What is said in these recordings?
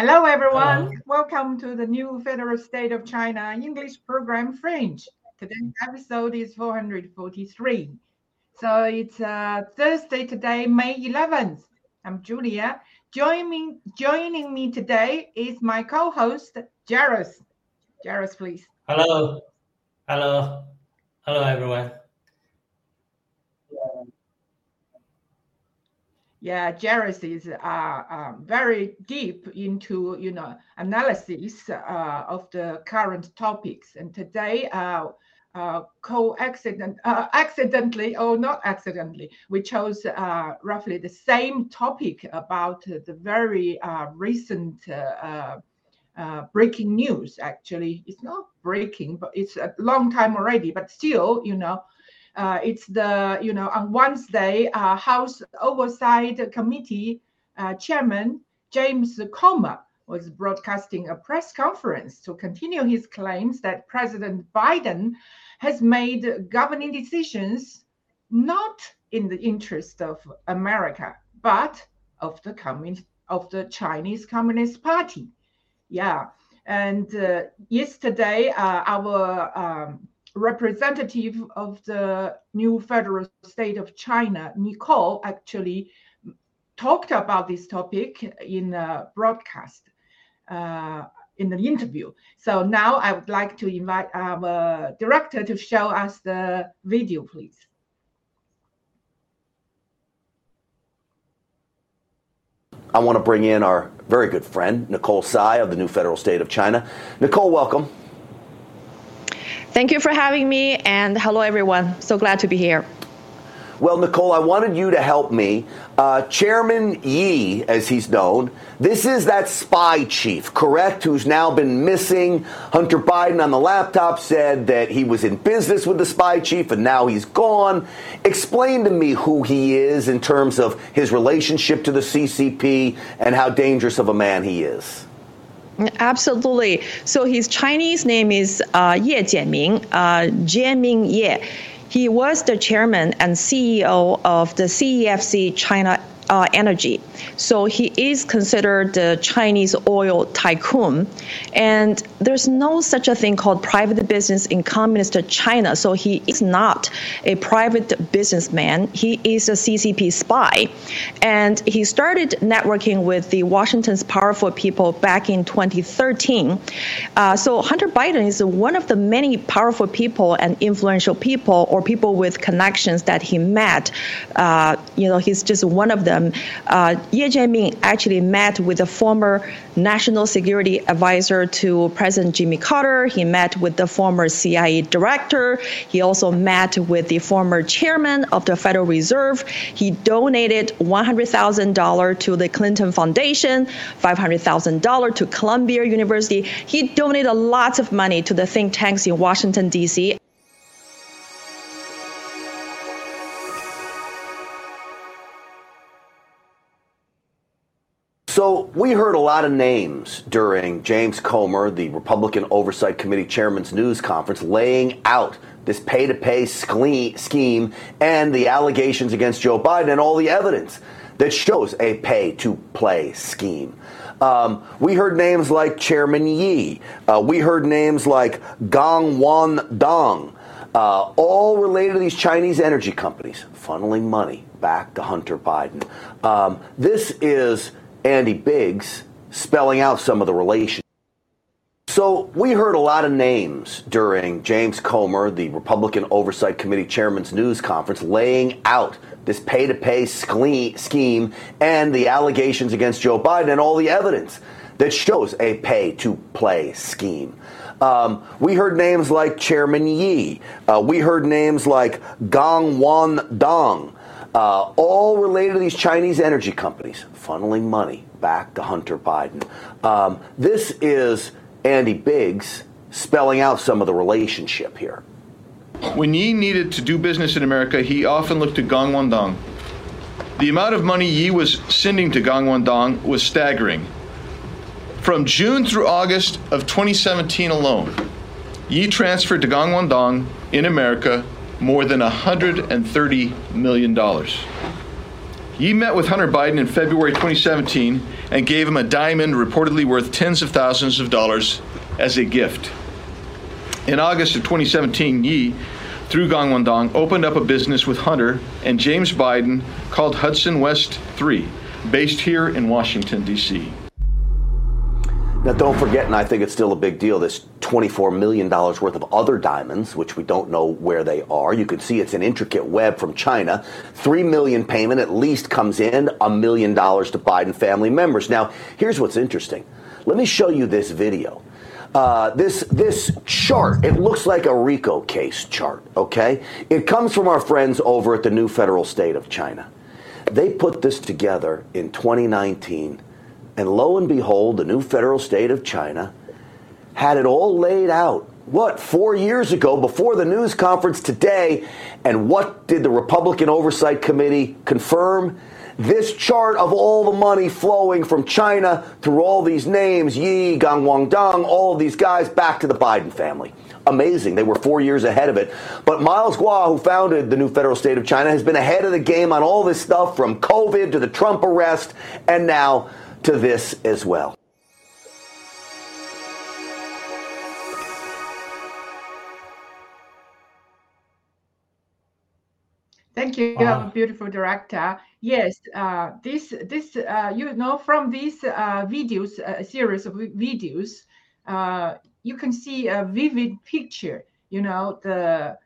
Hello, everyone. Hello. Welcome to the new Federal State of China English program Fringe. Today's episode is 443. So it's uh, Thursday today, May 11th. I'm Julia. Joining me, joining me today is my co-host, Jairus. Jairus, please. Hello. Hello. Hello, everyone. Yeah, Jairus are uh, uh, very deep into you know analysis uh, of the current topics. And today, uh, uh, co-accident uh, accidentally or not accidentally, we chose roughly the same topic about the very recent. breaking news actually it's not breaking but it's a long time already but still you know uh, it's the, you know, on Wednesday, uh, House Oversight Committee uh, Chairman James Comer was broadcasting a press conference to continue his claims that President Biden has made governing decisions not in the interest of America, but of the communist of the Chinese Communist Party. Yeah, and uh, yesterday uh, our um, representative of the new federal state of China, Nicole, actually talked about this topic in a broadcast, uh, in an interview. So now I would like to invite our director to show us the video, please. I want to bring in our very good friend, Nicole Tsai of the new federal state of China. Nicole, welcome. Thank you for having me, and hello, everyone. So glad to be here. Well, Nicole, I wanted you to help me. Uh, Chairman Yi, as he's known, this is that spy chief, correct, who's now been missing. Hunter Biden on the laptop said that he was in business with the spy chief and now he's gone. Explain to me who he is in terms of his relationship to the CCP and how dangerous of a man he is. Absolutely. So his Chinese name is uh, Ye Jianming, uh, Jianming Ye. He was the chairman and CEO of the CEFC China uh, energy. So he is considered the Chinese oil tycoon. And there's no such a thing called private business in communist China. So he is not a private businessman. He is a CCP spy. And he started networking with the Washington's powerful people back in 2013. Uh, so Hunter Biden is one of the many powerful people and influential people or people with connections that he met. Uh, you know, he's just one of them um, uh, Ye Jianming actually met with the former national security advisor to President Jimmy Carter. He met with the former CIA director. He also met with the former chairman of the Federal Reserve. He donated $100,000 to the Clinton Foundation, $500,000 to Columbia University. He donated lots of money to the think tanks in Washington, D.C. So we heard a lot of names during James Comer, the Republican Oversight Committee chairman's news conference, laying out this pay to pay scheme and the allegations against Joe Biden and all the evidence that shows a pay to play scheme. Um, we heard names like Chairman Yi. Uh, we heard names like Gong Wan Dong, uh, all related to these Chinese energy companies funneling money back to Hunter Biden. Um, this is Andy Biggs spelling out some of the relations. So we heard a lot of names during James Comer, the Republican Oversight Committee chairman's news conference, laying out this pay to pay scheme and the allegations against Joe Biden and all the evidence that shows a pay to play scheme. Um, we heard names like Chairman Yi. Uh, we heard names like Gong Wan Dong uh, all related to these Chinese energy companies funneling money back to Hunter Biden. Um, this is Andy Biggs spelling out some of the relationship here. When Yi needed to do business in America, he often looked to Gang Wandong. The amount of money Yi was sending to Gang Wandong was staggering. From June through August of 2017 alone, Yi transferred to Gang Wandong in America more than $130 million. Yi met with Hunter Biden in February 2017 and gave him a diamond reportedly worth tens of thousands of dollars as a gift. In August of 2017, Yi, through Gong Wandong, opened up a business with Hunter and James Biden called Hudson West 3, based here in Washington, D.C. Now, don't forget, and I think it's still a big deal, this $24 million worth of other diamonds, which we don't know where they are. You can see it's an intricate web from China. 3 million payment at least comes in, a million dollars to Biden family members. Now, here's what's interesting. Let me show you this video. Uh, this this chart it looks like a RICO case chart. Okay, it comes from our friends over at the New Federal State of China. They put this together in 2019 and lo and behold, the new federal state of China had it all laid out. What, four years ago, before the news conference today? And what did the Republican Oversight Committee confirm? This chart of all the money flowing from China through all these names, Yi, Gang Wangdong, all of these guys, back to the Biden family. Amazing. They were four years ahead of it. But Miles Guo, who founded the new federal state of China, has been ahead of the game on all this stuff from COVID to the Trump arrest and now to this as well. Thank you, wow. beautiful director. Yes, uh, this this uh, you know from these uh, videos, a series of videos, uh, you can see a vivid picture. You know the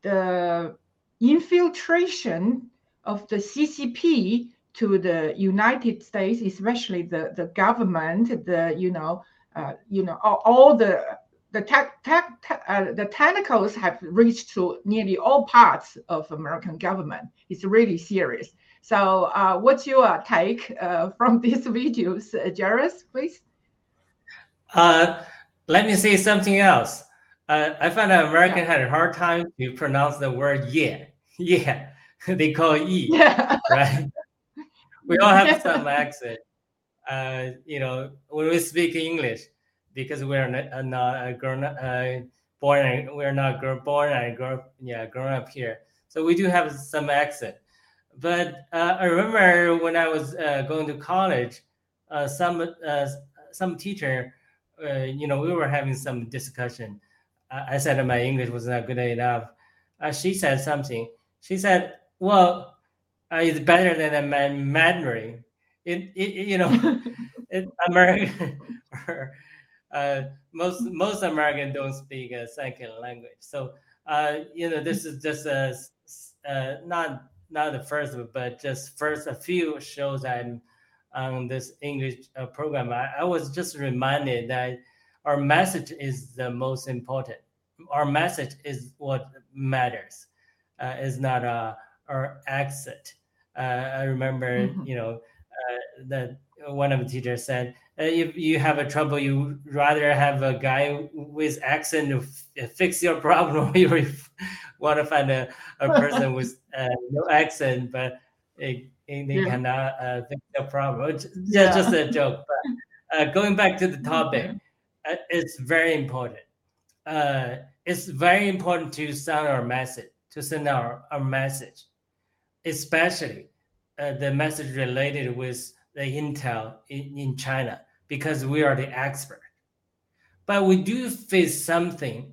the infiltration of the CCP to the United States, especially the, the government, the you know, uh, you know, all, all the the tech, tech, tech uh, the tentacles have reached to nearly all parts of American government. It's really serious. So, uh, what's your take uh, from these videos, uh, Jairus, please? Uh, let me say something else. Uh, I found that American yeah. had a hard time to pronounce the word "yeah." Yeah, they call it "e," yeah. right? We all have some accent. Uh, you know, when we speak English, because we're not, uh, not uh, grown uh, born, we're not grown, born and grown, yeah, grown up here. So we do have some accent. But uh, I remember when I was uh, going to college, uh, some some teacher, you know, we were having some discussion. I, I said my English was not good enough. She said something. She said, "Well, uh, is better than a man Mandarin. It, it you know, it, American uh, most most Americans don't speak a second language. So uh, you know, this is just a uh, not not the first, but just first a few shows I'm on this English uh, program. I, I was just reminded that our message is the most important. Our message is what matters. Uh, is not uh, our accent. Uh, I remember, mm-hmm. you know, uh, that one of the teachers said, uh, if you have a trouble, you rather have a guy with accent to f- fix your problem, or you want to find a, a person with uh, no accent, but it, it, they yeah. cannot uh, fix your problem. Just, yeah. just a joke. But uh, going back to the topic, mm-hmm. it's very important. it's very important to send our message, to send our, our message especially uh, the message related with the intel in, in China, because we are the expert. But we do face something,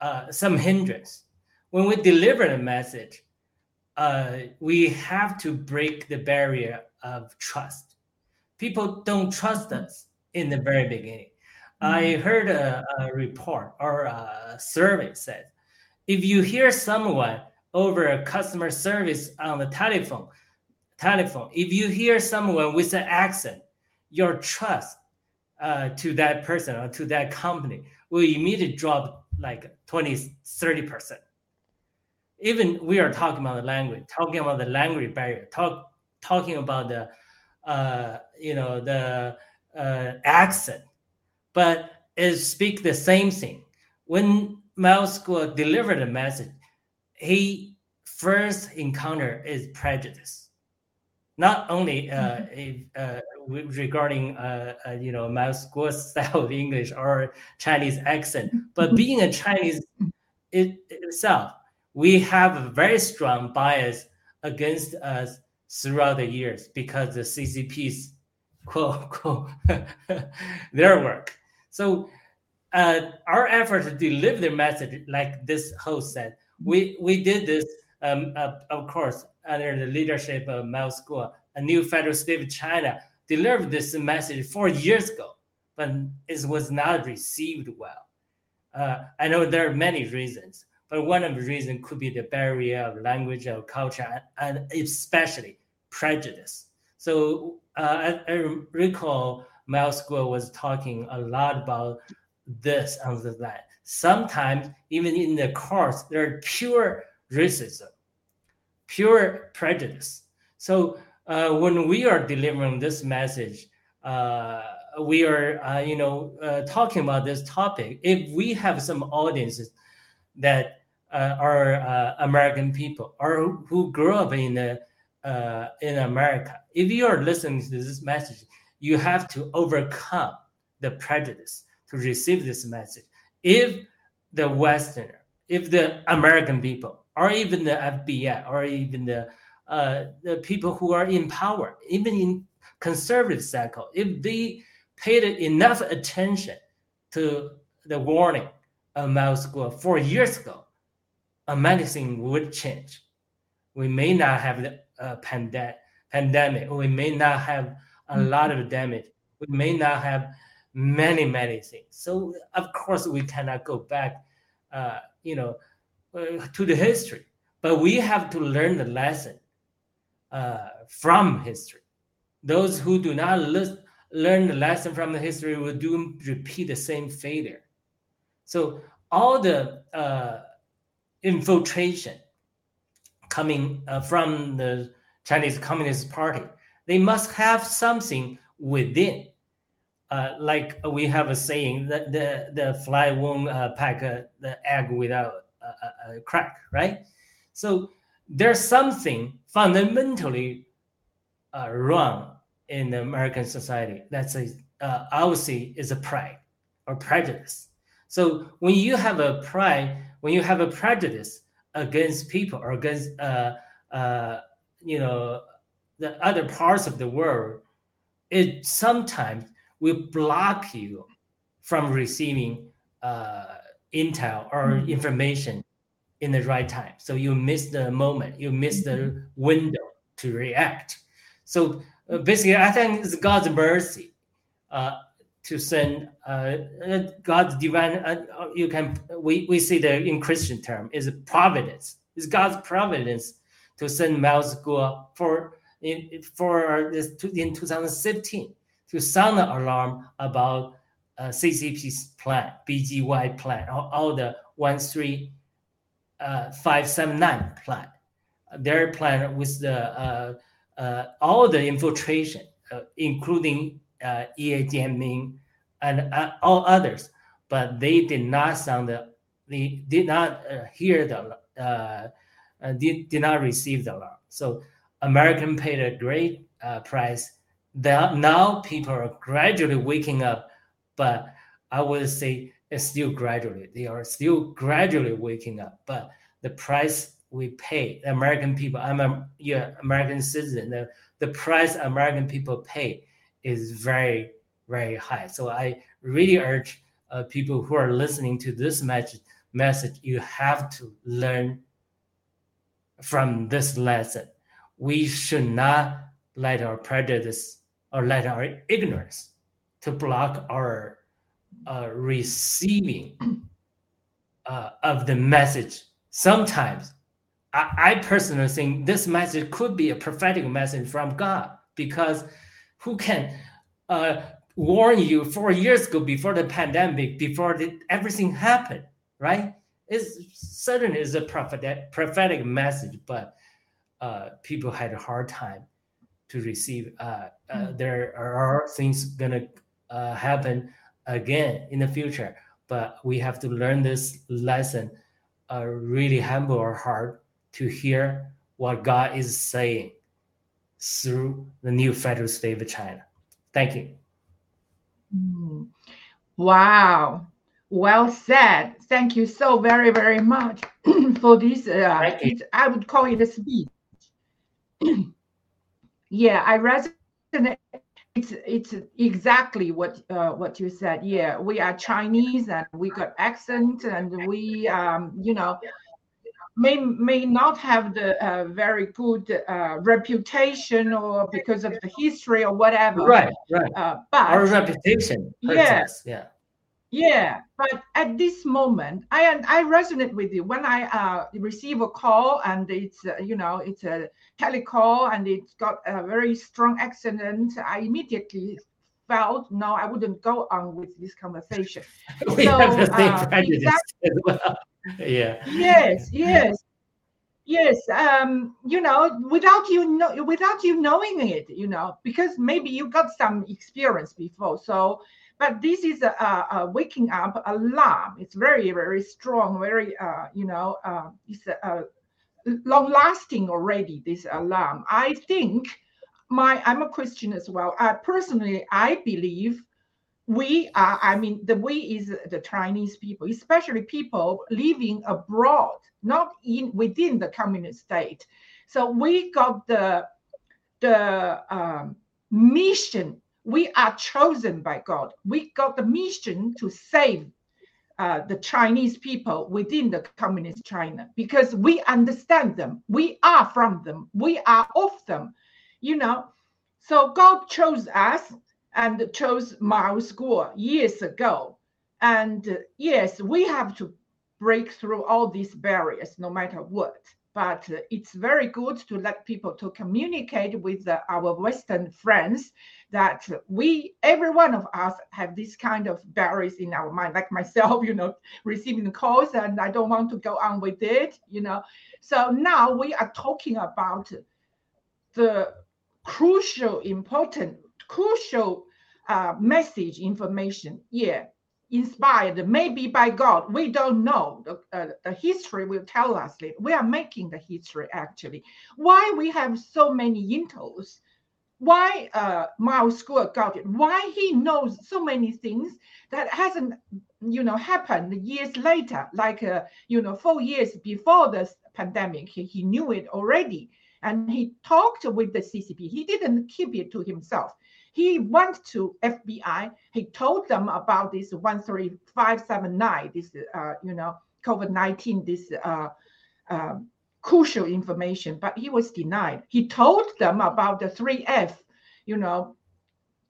uh, some hindrance. When we deliver the message, uh, we have to break the barrier of trust. People don't trust us in the very beginning. Mm-hmm. I heard a, a report or a survey said if you hear someone over a customer service on the telephone. Telephone. If you hear someone with an accent, your trust uh, to that person or to that company will immediately drop like 20, 30%. Even we are talking about the language, talking about the language barrier, talk, talking about the, uh, you know, the uh, accent, but it speak the same thing. When Miles Guo delivered the message, he first encounter is prejudice not only uh, mm-hmm. uh, regarding uh, uh, you know Miles Guo's style of English or Chinese accent, but mm-hmm. being a Chinese it, itself, we have a very strong bias against us throughout the years because the CCP's quote quote their work. So uh, our effort to deliver the message, like this host said, we we did this, um, uh, of course, under the leadership of Miles Guo, a new federal state of China delivered this message four years ago, but it was not received well. Uh, I know there are many reasons, but one of the reasons could be the barrier of language or culture, and especially prejudice. So uh, I, I, recall Miles Guo was talking a lot about this and that. Sometimes even in the course, there are pure racism, pure prejudice. So uh, when we are delivering this message, uh, we are, uh, you know, uh, talking about this topic. If we have some audiences that uh, are uh, American people or who grew up in the in America, if you are listening to this message, you have to overcome the prejudice to receive this message. If the Westerner, if the American people, or even the FBI, or even the uh, the people who are in power, even in conservative cycle, if they paid enough attention to the warning of Miles Guo four years ago, a medicine would change. We may not have the uh, pandemic, pandemic. We may not have a mm-hmm. lot of damage. We may not have many many things. So of course we cannot go back, uh, you know, uh, to the history, but we have to learn the lesson uh, from history. Those who do not list, learn the lesson from the history will do repeat the same failure. So all the uh, infiltration coming uh, from the Chinese Communist Party, they must have something within uh, like we have a saying that the the fly won't uh, pack a, the egg without a, a, crack, right? So there's something fundamentally uh, wrong in the American society. That's a uh, I would say is a pride or prejudice. So when you have a pride, when you have a prejudice against people or against uh, uh, you know the other parts of the world, it sometimes will block you from receiving uh, intel or mm-hmm. information in the right time. So you miss the moment, you miss the mm-hmm. window to react. So uh, basically, I think it's God's mercy uh, to send uh, uh God's divine. Uh, you can we, we see the in Christian term is providence. It's God's providence to send Miles Guo for in for this in 2017 to sound the alarm about uh, CCP's plan, BGY plan, all, all the 13579 uh, plan. Their plan with the uh, uh, all the infiltration, uh, including uh, Ye Jianming and uh, all others, but they did not sound the, they did not hear the, uh, did, did not receive the alarm. So American paid a great price that now people are gradually waking up, but I would say it's still gradually. They are still gradually waking up, but the price we pay, the American people, I'm a yeah, American citizen, the, the price American people pay is very, very high. So I really urge uh, people who are listening to this message, message, you have to learn from this lesson. We should not let our prejudice or let our ignorance to block our uh, receiving uh, of the message. Sometimes I, I, personally think this message could be a prophetic message from God because who can uh, warn you four years ago before the pandemic, before the, everything happened, right? It's certainly is a prophetic, prophetic message, but uh, people had a hard time to receive. Uh, uh, mm. there are things gonna uh, happen again in the future, but we have to learn this lesson. Uh, really humble our heart to hear what God is saying through the new federal state of China. Thank you. Mm. Wow. Well said. Thank you so very, very much for this. Uh, I would call it a speech. Yeah, I resonate. It's it's exactly what uh, what you said. Yeah, we are Chinese and we got accent and we um you know may may not have the uh, very good uh, reputation or because of the history or whatever. Right, right. Uh, but our reputation. Yeah, yeah, yeah. But at this moment, I I resonate with you when I uh, receive a call and it's uh, you know it's a telecall and it's got a very strong accent. I immediately felt no, I wouldn't go on with this conversation. we so, have the same uh, prejudice exactly, as well yeah yes yes yes um you know without you know without you knowing it you know because maybe you got some experience before so but this is a, a, waking up alarm it's very very strong very uh you know uh it's a, long lasting already this alarm i think my i'm a christian as well uh, personally i believe we are, I mean, the we is the Chinese people, especially people living abroad, not in within the communist state. So we got the the um, mission. We are chosen by God. We got the mission to save uh, the Chinese people within the communist China because we understand them. We are from them. We are of them. You know, so God chose us and chose Miles Guo years ago. And yes, we have to break through all these barriers no matter what. But it's very good to let people to communicate with our Western friends that we, every one of us, have this kind of barriers in our mind. Like myself, you know, receiving calls and I don't want to go on with it, you know. So now we are talking about the crucial, important crucial uh, message information, yeah, inspired maybe by God. We don't know. The, uh, the history will tell us. We are making the history actually. Why we have so many intels? Why uh, Miles Guo got it? Why he knows so many things that hasn't, you know, happened years later, like uh, you know, four years before the pandemic, he, he knew it already, and he talked with the CCP. He didn't keep it to himself he went to FBI. He told them about this 13579, this, uh, you know, COVID 19, this uh, uh, crucial information, but he was denied. He told them about the 3F, you know,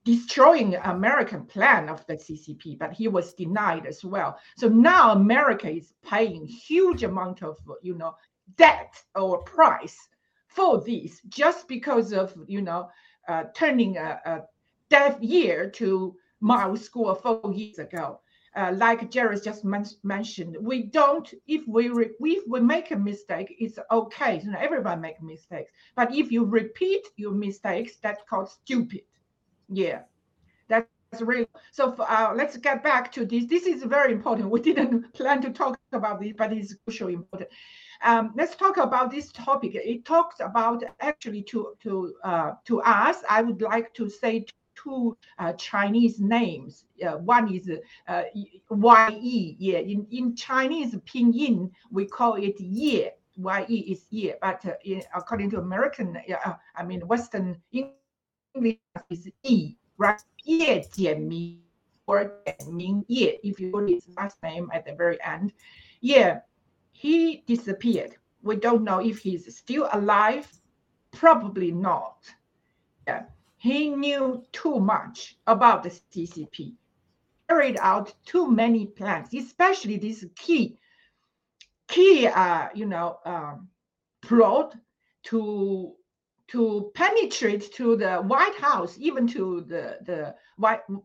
destroying American plan of the CCP, but he was denied as well. So now America is paying huge amount of, you know, debt or price for this just because of, you know, turning a, a deaf ear to Miles Guo four years ago. Uh, like Jerry just men- mentioned, we don't. If we re- if we make a mistake, it's okay. You know, everybody make mistakes. But if you repeat your mistakes, that's called stupid. Yeah, that's really. So uh, let's get back to this. This is very important. We didn't plan to talk about this, but it's crucially important. Um, let's talk about this topic. It talks about actually to to uh, to us. I would like to say two uh, Chinese names. Uh, one is uh, Ye. Yeah, in, in Chinese pinyin, we call it Ye. Ye is Ye, but uh, in, according to American, uh, I mean Western English is E, right? Ye Jianming or Jianming Ye. If you put his last name at the very end, yeah, he disappeared. We don't know if he's still alive. Probably not. Yeah he knew too much about the CCP, carried out too many plans, especially this key, key, uh, you know, um, plot to to penetrate to the White House, even to the the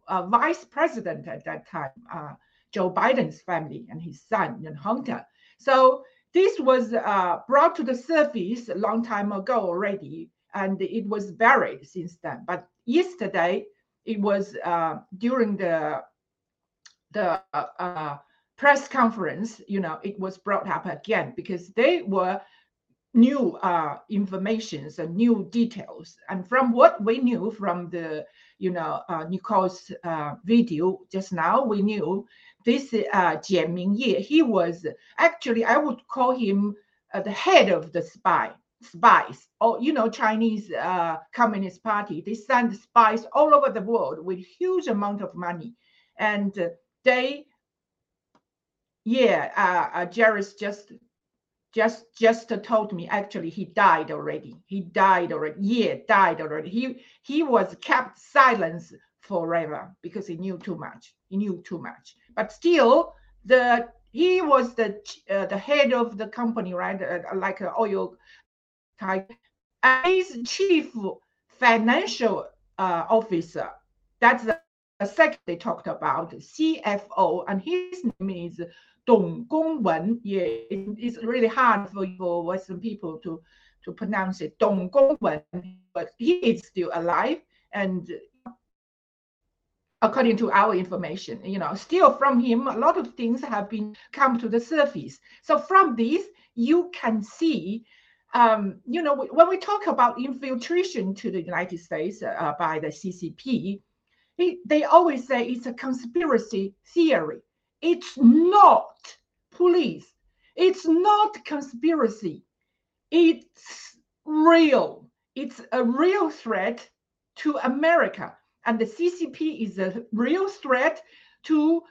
uh, vice president at that time, uh, Joe Biden's family and his son and Hunter. So this was uh, brought to the surface a long time ago already and it was buried since then. But yesterday, it was uh, during the the uh, press conference. You know, it was brought up again because they were new uh, informations and new details. And from what we knew from the, you know, uh, Nicole's uh, video just now, we knew this uh, Jianming Ye, he was actually, I would call him uh, the head of the spy spies. Or you know, Chinese uh, Communist Party, they send spies all over the world with huge amount of money, and they, yeah, uh, uh, Jairus just just just told me actually he died already. He died already. Yeah died already. He he was kept silence forever because he knew too much knew too much but still the he was the uh, the head of the company right uh, like an oil type he's chief financial uh, officer that's the, the second they talked about cfo and his name is Dong Gongwen. Yeah, it's really hard for, for Western people to, to pronounce it. Dong Gongwen, but he is still alive. And according to our information, you know, still from him, a lot of things have been come to the surface. So from this, you can see um, you know, when we talk about infiltration to the United States uh, by the CCP, they always say it's a conspiracy theory. It's not police. It's not conspiracy. It's real. It's a real threat to America. And the CCP is a real threat to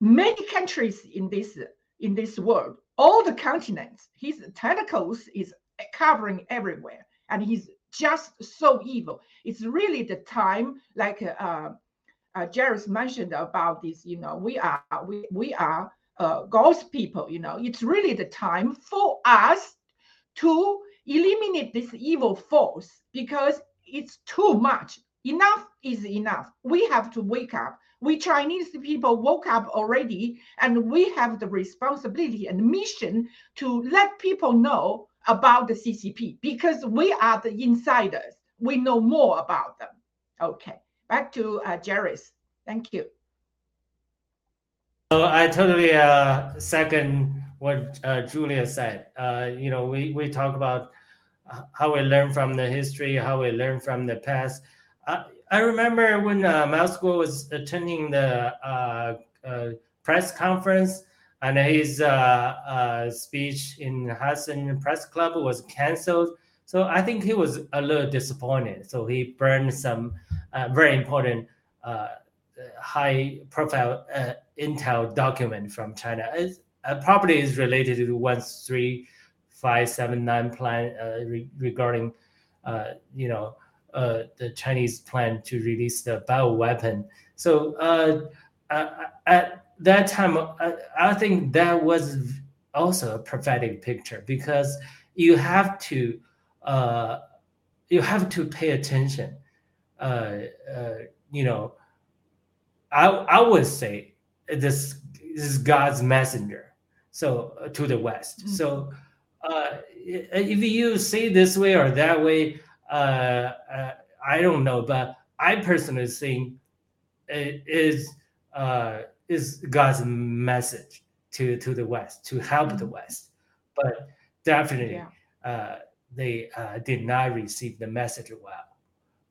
many countries in this in this world, all the continents. His tentacles is covering everywhere, and he's just so evil. It's really the time, like uh, uh, Jairus mentioned about this, you know, we are we we are uh, God's people. You know, it's really the time for us to eliminate this evil force because it's too much. Enough is enough. We have to wake up. We Chinese people woke up already, and we have the responsibility and mission to let people know about the CCP because we are the insiders. We know more about them. Okay back to uh, Jairus. Thank you. So I totally uh, second what uh, Julia said. Uh, you know, we, we talk about how we learn from the history, how we learn from the past. I, remember when uh, Miles was attending the uh, uh, press conference and his uh, uh, speech in Hudson Press Club was canceled. So I think he was a little disappointed. So he burned some uh, very important high profile uh, intel document from China. It's, probably is related to the 13579 plan uh, re- regarding, you know, uh, the Chinese plan to release the bioweapon. So at that time, I, I think that was also a prophetic picture because you have to you have to pay attention uh, uh, you know, I I would say this, this is God's messenger. So uh, to the West. Mm-hmm. So uh, if you say this way or that way, uh, uh, I don't know, but I personally think it is uh, is God's message to to the West to help mm-hmm. the West. But definitely, yeah. uh, they uh, did not receive the message well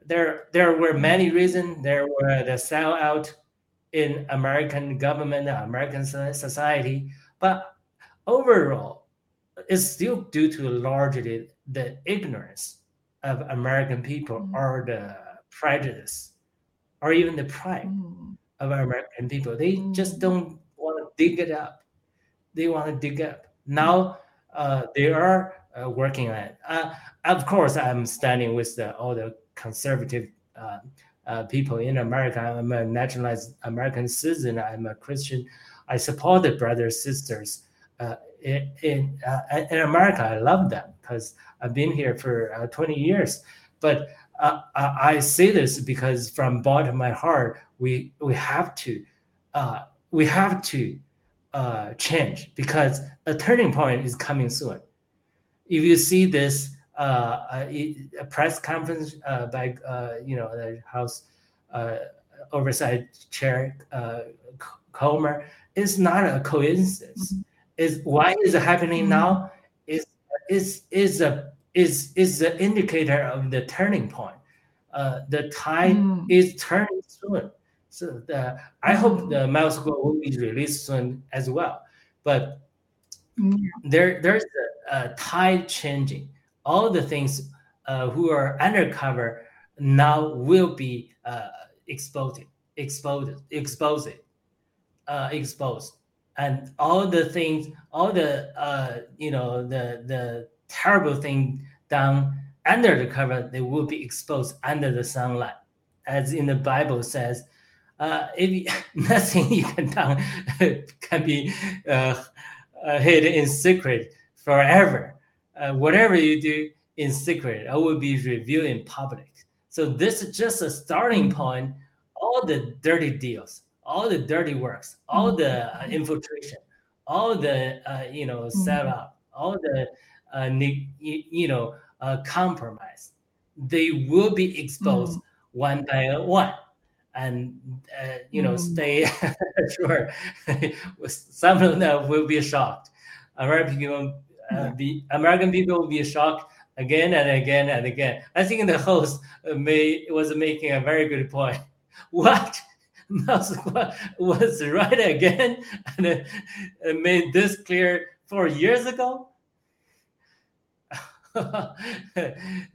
there there were many reasons. There were the sellout in American government, American society, but overall, it's still due to largely the ignorance of American people mm. or the prejudice or even the pride mm. of American people. They mm. just don't want to dig it up. They want to dig up. Now uh, they are uh, working on it. Uh, of course, I'm standing with the, all the conservative uh, uh, people in America. I'm a naturalized American citizen. I'm a Christian. I support the brothers sisters uh, in uh, in, America. I love them because I've been here for uh, 20 years. But uh, I say this because from bottom of my heart, we we have to we have to change because a turning point is coming soon. If you see this uh, a, press conference uh, by uh, you know the House Oversight Chair Comer it's not a coincidence. Mm-hmm. Is why is it happening mm-hmm. now? Is is is a is is the indicator of the turning point. Uh, the tide mm. is turning soon. So the, I hope mm. the mouse will be released soon as well. But mm. there there's a, a tide changing all the things uh, who are undercover now will be uh, exposed, exposed, exposed, uh, exposed, and all the things, all the uh, you know the the terrible thing done under the cover, they will be exposed under the sunlight, as in the Bible says. Uh, if nothing you can do can be uh, uh, hid in secret forever. Uh, whatever you do in secret, I will be revealed in public. So this is just a starting point. All the dirty deals, all the dirty works, all the uh, mm-hmm. infiltration, all the uh, you know mm-hmm. setup, all the uh, you know uh, compromise, they will be exposed mm. one by one, and uh, you know stay sure. Some of them will be shocked. American people, uh, the American people will be shocked again and again and again. I think the host may was making a very good point. What? Miles Guo was right again and made this clear four years ago. that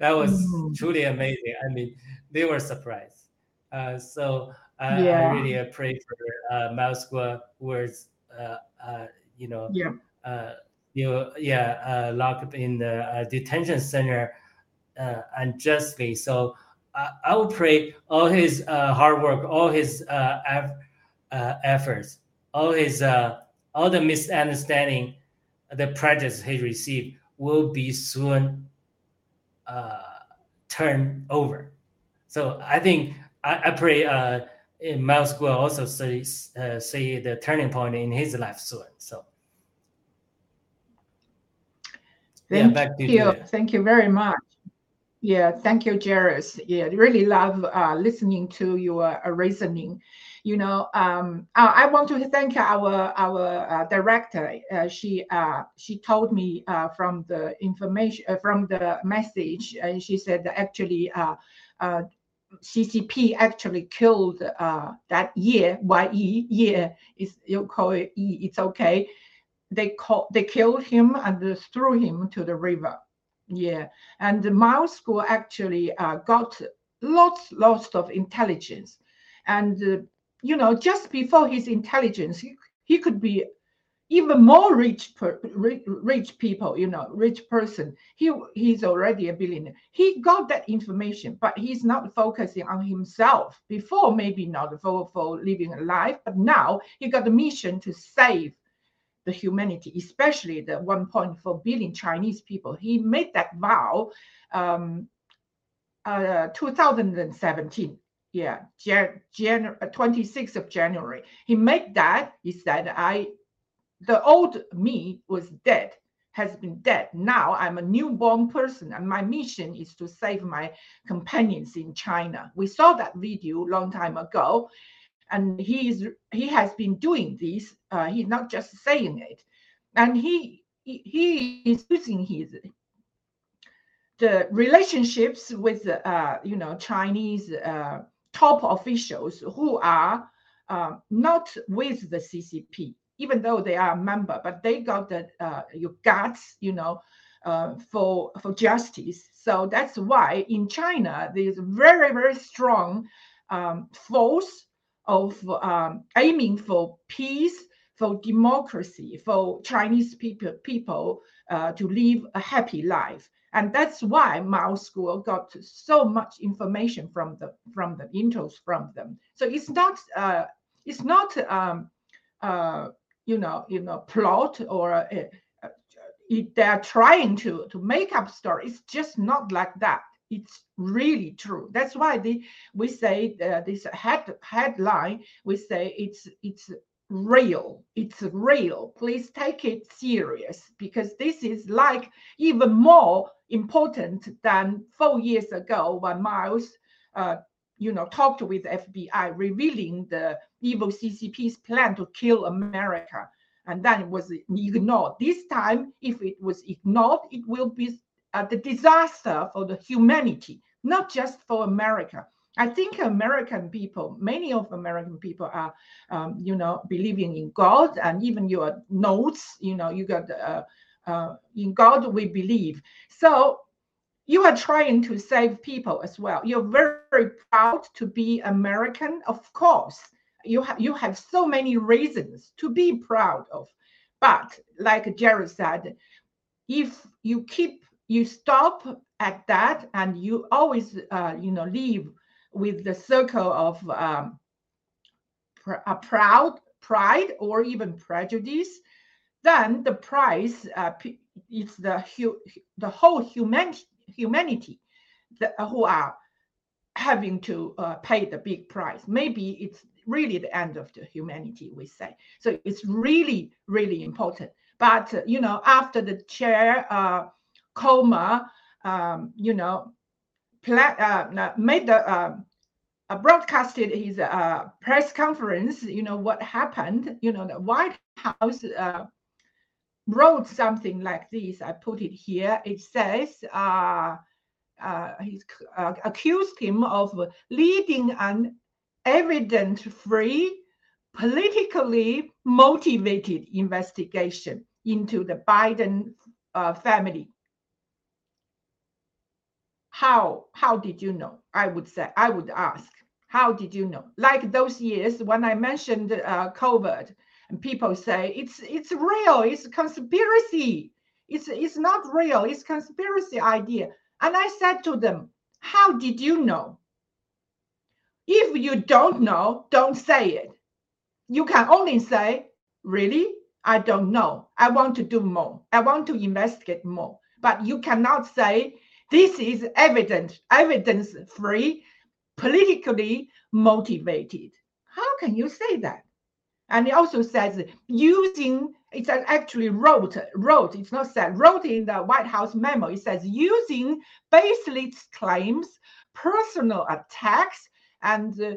was mm. truly amazing. I mean, they were surprised. Uh, so uh, yeah. I really pray for uh, Miles Guo was, uh, uh, you know, yeah uh, you yeah uh, locked up in the uh, detention center uh, unjustly. So I, I will pray all his uh, hard work, all his uh, uh, efforts, all his uh, all the misunderstanding, the prejudice he received will be soon uh, turned over. So I think I, I pray uh, Miles will also see see the turning point in his life soon. So. Thank yeah, you. Thank you very much. Yeah, thank you, Jairus. Yeah, really love uh, listening to your uh, reasoning. You know, um, I, I, want to thank our our uh, director. Uh, she uh, she told me uh, from the information from the message, and she said that actually CCP actually killed that year. Ye year is you call it E. It's okay they caught they killed him and threw him to the river. Yeah, and the Miles Guo actually uh, got lots lots of intelligence, and uh, you know just before his intelligence, he, he could be even more rich per, rich, rich people you know rich person. He he's already a billionaire. He got that information but he's not focusing on himself. Before maybe not for for living a life but now he got the mission to save the humanity, especially the 1.4 billion Chinese people. He made that vow um, uh, 2017. Yeah, Jan, Jan, 26th of January. He made that. He said, "I, the old me was dead, has been dead. Now I'm a newborn person, and my mission is to save my companions in China." We saw that video long time ago, and he is he has been doing this. Uh, he's not just saying it, and he he, is using his the relationships with uh, you know Chinese uh, top officials who are uh, not with the CCP, even though they are a member, but they got the uh, your guts, you know, uh, for for justice. So that's why in China there's very very strong um, force of um, aiming for peace, for democracy, for Chinese people people uh, to live a happy life. And that's why Miles Guo got so much information from the from the intros from them. So it's not uh, it's not um, uh, you know you know plot or uh, uh they're trying to to make up story. It's just not like that it's really true. That's why the we say uh, this head headline. We say it's it's real. It's real. Please take it serious because this is like even more important than four years ago when Miles, uh, you know, talked with FBI, revealing the evil CCP's plan to kill America. And then it was ignored. This time, if it was ignored, it will be uh, the disaster for the humanity, not just for America. I think American people, many of American people are, um, you know, believing in God, and even your notes, you know, you got uh, uh, in God we believe. So you are trying to save people as well. You're very, very proud to be American, of course. You have you have so many reasons to be proud of, but like Jared said, if you keep you stop at that and you always uh, you know leave with the circle of um, pr- a proud pride or even prejudice, then the price uh, is the hu- the whole humanity humanity that, uh, who are having to uh, pay the big price. Maybe it's really the end of the humanity, we say. So it's really, really important. But, uh, you know, after the chair, uh, Comer, um, you know, uh, made the uh, broadcasted his uh, press conference, you know, what happened, you know, the White House uh, wrote something like this. I put it here. It says uh, uh, he uh, accused him of leading an evidence-free, politically motivated investigation into the Biden uh, family. How how did you know? I would say I would ask. How did you know? Like those years when I mentioned uh, COVID, and people say it's it's real it's conspiracy it's it's not real it's conspiracy idea and i said to them how did you know if you don't know don't say it you can only say really i don't know i want to do more i want to investigate more but you cannot say this is evidence evidence free politically motivated how can you say that and it also says using, it's actually wrote, wrote, it's not said, wrote in the White House memo, it says using baseless claims, personal attacks, and uh,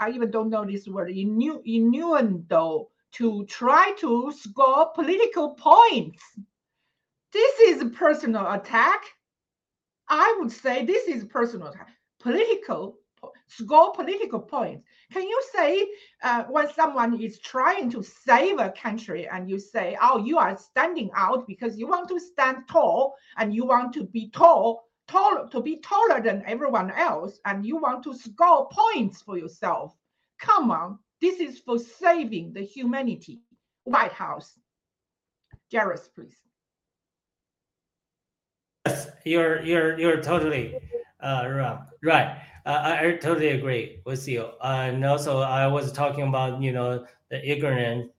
I even don't know this word, innuendo, to try to score political points. This is a personal attack. I would say this is personal. Political score political points. Can you say uh, when someone is trying to save a country and you say, oh, you are standing out because you want to stand tall and you want to be tall, tall to be taller than everyone else and you want to score points for yourself? Come on, this is for saving the humanity. White House. Jairus, please. Yes, you're you're you're totally uh, wrong. Right. I, I totally agree with you. Uh, and also, I was talking about you know the ignorance,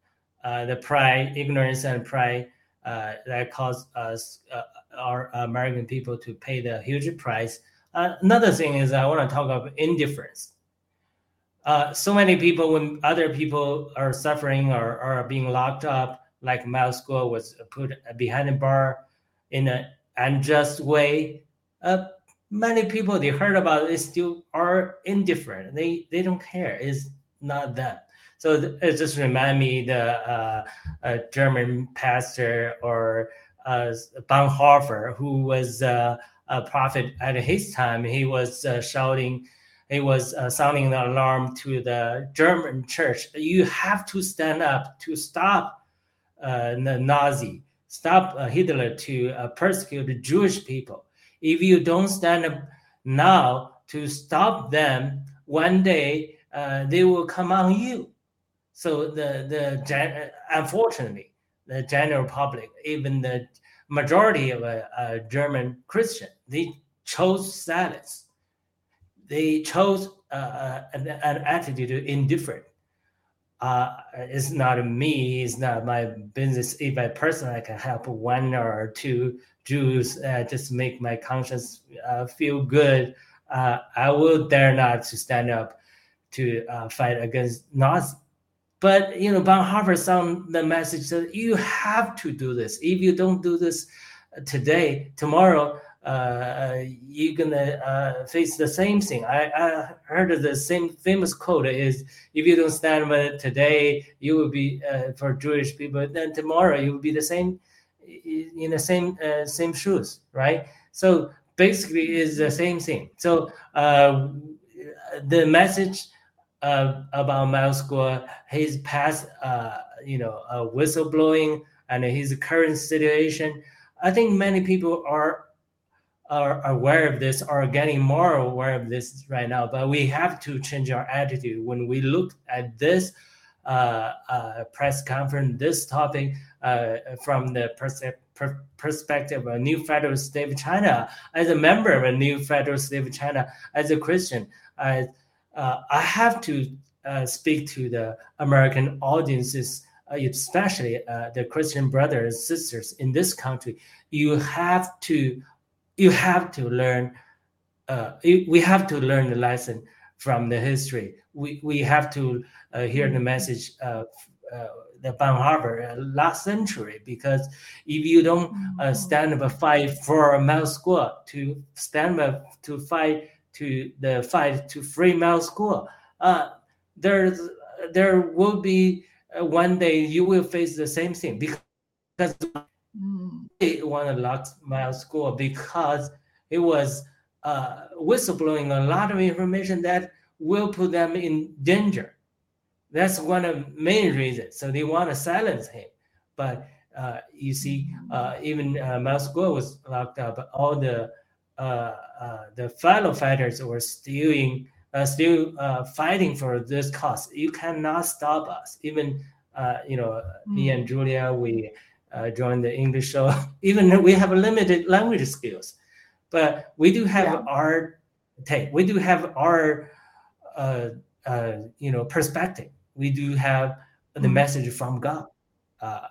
uh, the pride, ignorance and pride uh, that caused us uh, our American people to pay the huge price. Uh, another thing is I want to talk about indifference. Uh, so many people, when other people are suffering or are being locked up, like Miles Guo was put behind a bar in an unjust way, uh, many people they heard about it still are indifferent. They they don't care. It's not them. So it just remind me the uh, German pastor or uh, Bonhoeffer, who was uh, a prophet at his time. He was uh, shouting, he was uh, sounding the alarm to the German church. You have to stand up to stop the Nazi, stop uh, Hitler to uh, persecute the Jewish people if you don't stand up now to stop them, one day uh, they will come on you. So the the unfortunately, the general public, even the majority of a, a German Christian, they chose silence. They chose uh, an, an, attitude of indifferent. Uh, it's not me. It's not my business. If I personally can help one or two Jews uh, just make my conscience uh, feel good, uh, I will dare not to stand up to uh, fight against Nazis. But you know, Bonhoeffer sent the message that you have to do this. If you don't do this today, tomorrow uh, you're gonna uh, face the same thing. I, I heard the same famous quote is if you don't stand up today, you will be uh, for Jewish people. Then tomorrow you will be the same in the same uh, same shoes, right? So basically, is the same thing. So uh, the message about Miles Guo, his past, uh, you know, whistleblowing and his current situation, I think many people are are aware of this or getting more aware of this right now, but we have to change our attitude when we look at this uh, uh, press conference, this topic uh, from the pers- per- perspective of a new federal state of China. As a member of a new federal state of China, as a Christian, I, uh, I have to uh, speak to the American audiences, especially the Christian brothers and sisters in this country. You have to you have to learn uh, we have to learn the lesson from the history we we have to uh, hear the message of uh, the Bonhoeffer uh, last century because if you don't uh, mm-hmm. stand up a fight for Miles Guo to stand up to fight to the fight to free Miles Guo, uh, there's there will be uh, one day you will face the same thing because they want to lock Miles Guo because it was uh, whistleblowing a lot of information that will put them in danger. That's one of the main reasons. So they want to silence him. But uh, you see, uh, even uh, Miles Guo was locked up. All the uh, uh, the fellow fighters were still in, uh, still uh, fighting for this cause. You cannot stop us. Even you know, mm. me and Julia, we uh, join the English show, even we have limited language skills, but we do have yeah. our take. We do have our, uh, uh, you know, perspective. We do have the mm message from God. Uh,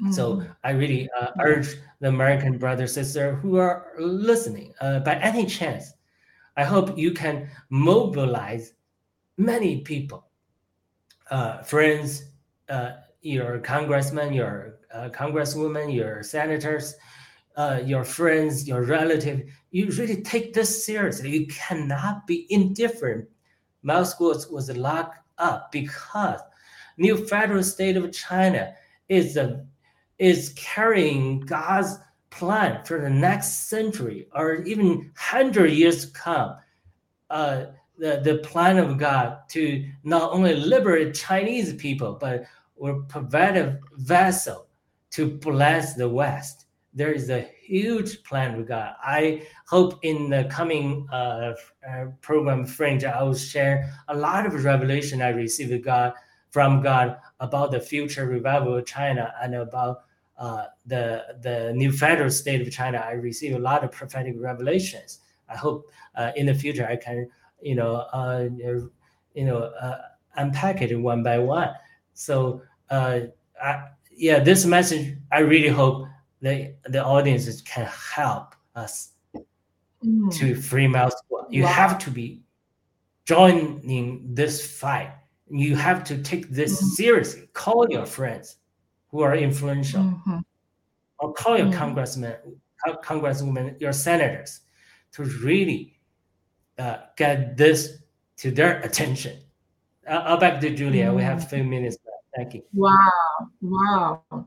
mm So I really uh, urge the American brother sister who are listening, uh, by any chance, I hope you can mobilize many people, friends, your congressman, your uh, congresswomen, your senators, uh, your friends, your relative, you really take this seriously. You cannot be indifferent. Miles Guo was locked up because new federal state of China is a, is carrying God's plan for the next century or even hundred years to come. Uh, the, the plan of God to not only liberate Chinese people, but provide a vessel to bless the West. There is a huge plan we got. I hope in the coming uh, uh, program Fringe, I will share a lot of revelation I received God from God about the future revival of China and about uh, the the new federal state of China. I received a lot of prophetic revelations. I hope uh, in the future I can, you know, uh, you know, uh, unpack it one by one. So I, yeah, this message, I really hope the the audiences can help us mm. to free Miles You wow. have to be joining this fight. You have to take this mm. seriously. Call your friends who are influential, mm-hmm. or call your mm. congressmen, congresswomen, your senators, to really uh, get this to their attention. Uh, I'll back to Julia. We have a few minutes left. Thank you. Wow. Wow.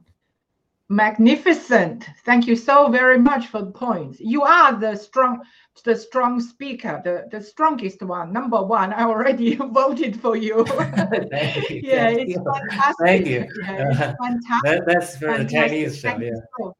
Magnificent. Thank you so very much for the points. You are the strong the strong speaker, the, the strongest one, number one. I already voted for you. Thank you. yeah, Thank it's you. fantastic. Thank you. Yeah, fantastic. That, that's for fantastic. the Chinese show. Thank yeah. You so.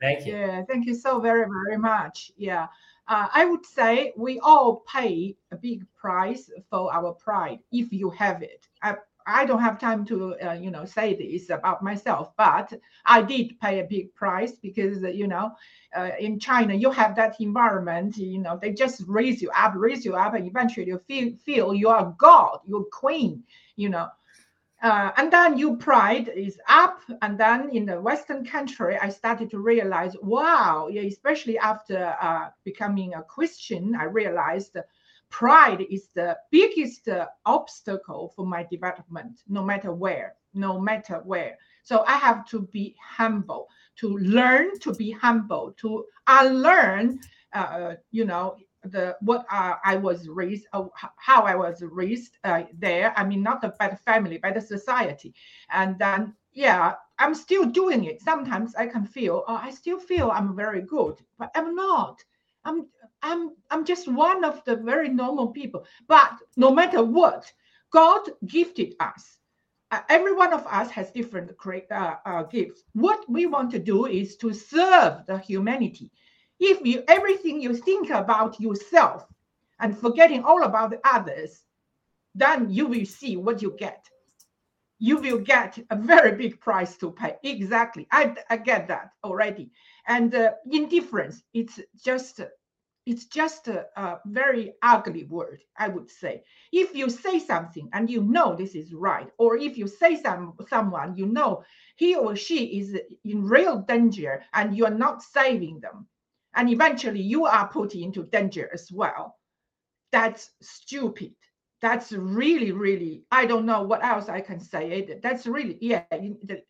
Thank you. Yeah, thank you so very, very much. Yeah. Uh, I would say we all pay a big price for our pride if you have it. I, I don't have time to, uh, you know, say this about myself, but I did pay a big price because, you know, uh, in China you have that environment. You know, they just raise you up, raise you up, and eventually you feel feel you are God, you're queen. You know, uh, and then your pride is up. And then in the Western country, I started to realize, wow, yeah, especially after uh, becoming a Christian, I realized pride is the biggest uh, obstacle for my development, no matter where, no matter where. So I have to be humble, to learn to be humble, to unlearn, uh, you know, the what uh, I was raised, uh, how I was raised uh, there. I mean, not by the family, by the society, and then yeah, I'm still doing it. Sometimes I can feel, oh, I still feel I'm very good, but I'm not. I'm I'm I'm just one of the very normal people. But no matter what, God gifted us. Uh, every one of us has different uh, uh, gifts. What we want to do is to serve the humanity. If you everything you think about yourself and forgetting all about the others, then you will see what you get. You will get a very big price to pay. Exactly. I, I get that already. And uh, indifference, it's just it's just a, a, very ugly word, I would say. If you say something and you know this is right, or if you say some someone you know he or she is in real danger and you are not saving them, and eventually you are put into danger as well, that's stupid. That's really, really, I don't know what else I can say. It, that's really, yeah, the,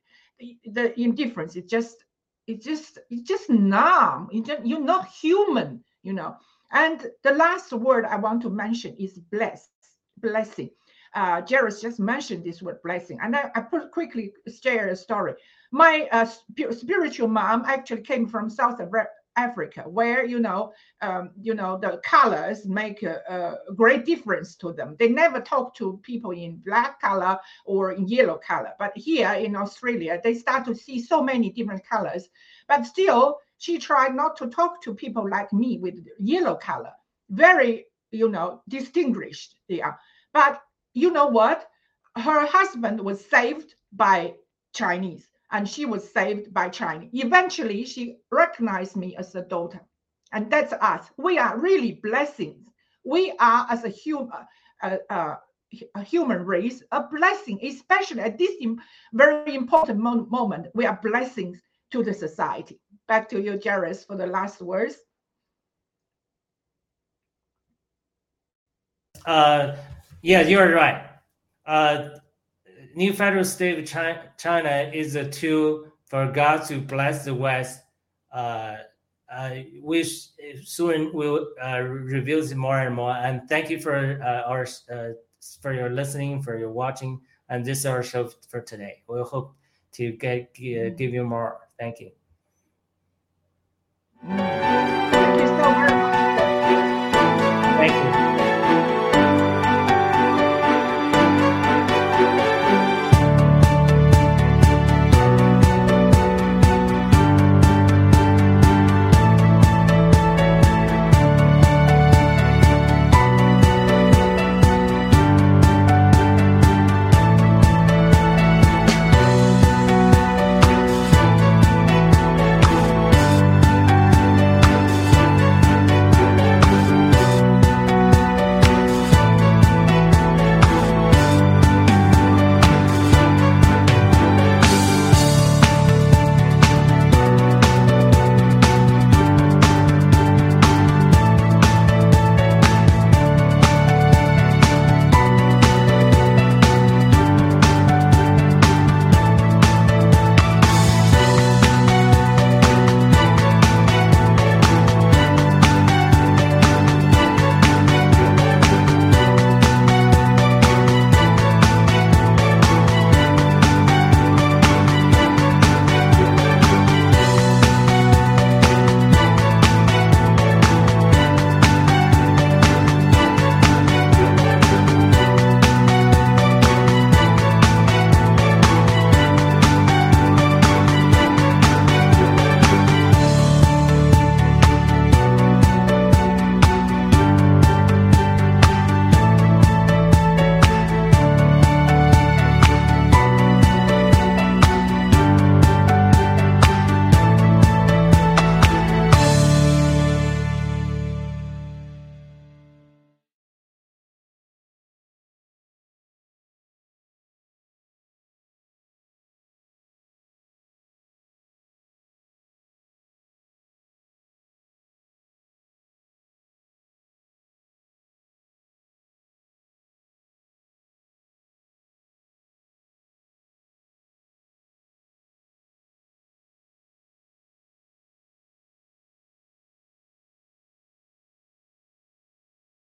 the indifference, it just, it just, it's just numb. It just, you're not human you know. And the last word I want to mention is bless, blessing. Uh, just mentioned this word blessing, and I, I put quickly share a story. My uh, spiritual mom actually came from South Africa, where you know, um, you know, the colors make a, a, great difference to them. They never talk to people in black color or in yellow color, but here in Australia, they start to see so many different colors. But still, she tried not to talk to people like me with yellow color, very, you know, distinguished. Yeah. But you know what? Her husband was saved by Chinese and she was saved by China. Eventually, she recognized me as a daughter. And that's us. We are really blessings. We are, as a human, uh, uh, a human race, a blessing, especially at this very important mo- moment. We are blessings to the society. Back to you, Jairus, for the last words. Uh, yeah, you're right. Uh, new federal state of China, China is a tool for God to bless the West. Uh, uh, which soon will uh, reveal it more and more. And thank you for uh, our uh, for your listening, for your watching, and this is our show for today. We hope to get uh, give you more. Thank you. Thank you so much. Thank you.